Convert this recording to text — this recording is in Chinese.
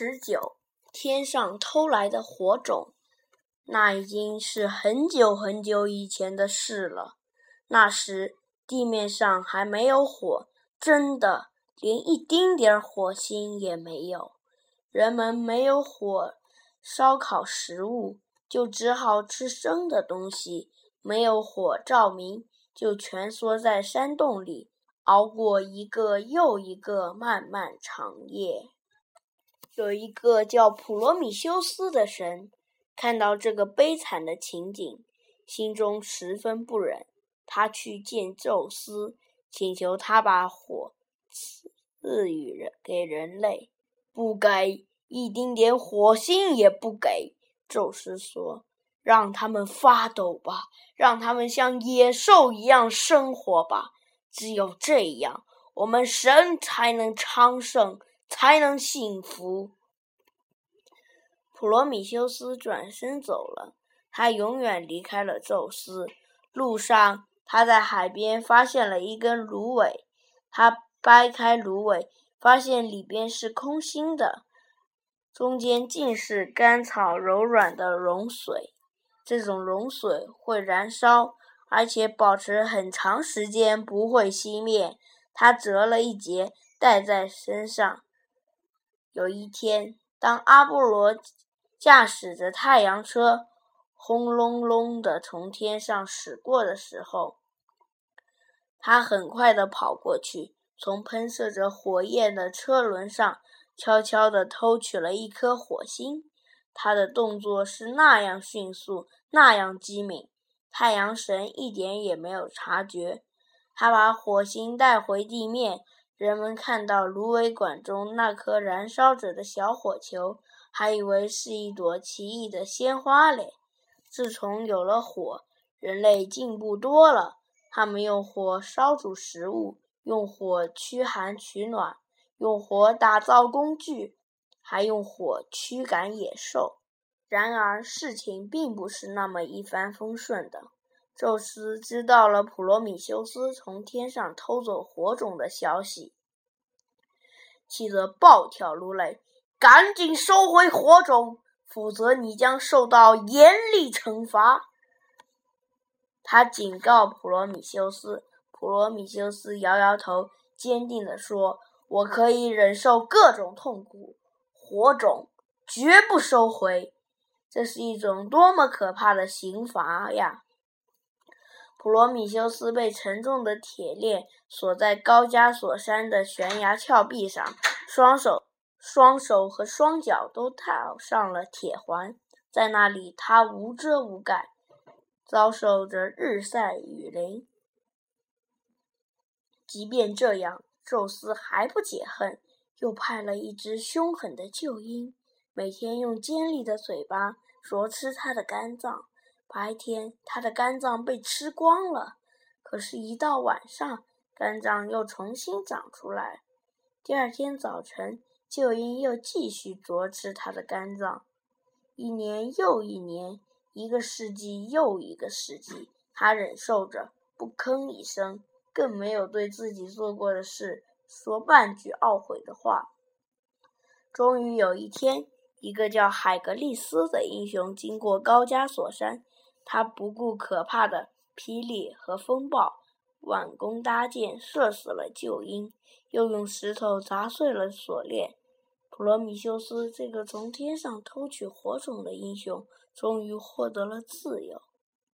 十九，天上偷来的火种，那已经是很久很久以前的事了。那时地面上还没有火，真的连一丁点儿火星也没有。人们没有火烧烤食物，就只好吃生的东西；没有火照明，就蜷缩在山洞里，熬过一个又一个漫漫长夜。有一个叫普罗米修斯的神，看到这个悲惨的情景，心中十分不忍。他去见宙斯，请求他把火赐予人给人类，不给一丁点火星也不给。宙斯说：“让他们发抖吧，让他们像野兽一样生活吧。只有这样，我们神才能昌盛。”才能幸福。普罗米修斯转身走了，他永远离开了宙斯。路上，他在海边发现了一根芦苇，他掰开芦苇，发现里边是空心的，中间尽是干草柔软的脓水。这种脓水会燃烧，而且保持很长时间不会熄灭。他折了一截，戴在身上。有一天，当阿波罗驾驶着太阳车轰隆隆地从天上驶过的时候，他很快地跑过去，从喷射着火焰的车轮上悄悄地偷取了一颗火星。他的动作是那样迅速，那样机敏，太阳神一点也没有察觉。他把火星带回地面。人们看到芦苇管中那颗燃烧着的小火球，还以为是一朵奇异的鲜花嘞。自从有了火，人类进步多了。他们用火烧煮食物，用火驱寒取暖，用火打造工具，还用火驱赶野兽。然而，事情并不是那么一帆风顺的。宙斯知道了普罗米修斯从天上偷走火种的消息，气得暴跳如雷：“赶紧收回火种，否则你将受到严厉惩罚！”他警告普罗米修斯。普罗米修斯摇摇头，坚定地说：“我可以忍受各种痛苦，火种绝不收回。这是一种多么可怕的刑罚呀！”普罗米修斯被沉重的铁链锁在高加索山的悬崖峭壁上，双手、双手和双脚都套上了铁环。在那里，他无遮无盖，遭受着日晒雨淋。即便这样，宙斯还不解恨，又派了一只凶狠的鹫鹰，每天用尖利的嘴巴啄吃他的肝脏。白天，他的肝脏被吃光了，可是，一到晚上，肝脏又重新长出来。第二天早晨，鹫鹰又继续啄吃他的肝脏。一年又一年，一个世纪又一个世纪，他忍受着，不吭一声，更没有对自己做过的事说半句懊悔的话。终于有一天，一个叫海格力斯的英雄经过高加索山。他不顾可怕的霹雳和风暴，挽弓搭箭，射死了鹫鹰，又用石头砸碎了锁链。普罗米修斯这个从天上偷取火种的英雄，终于获得了自由。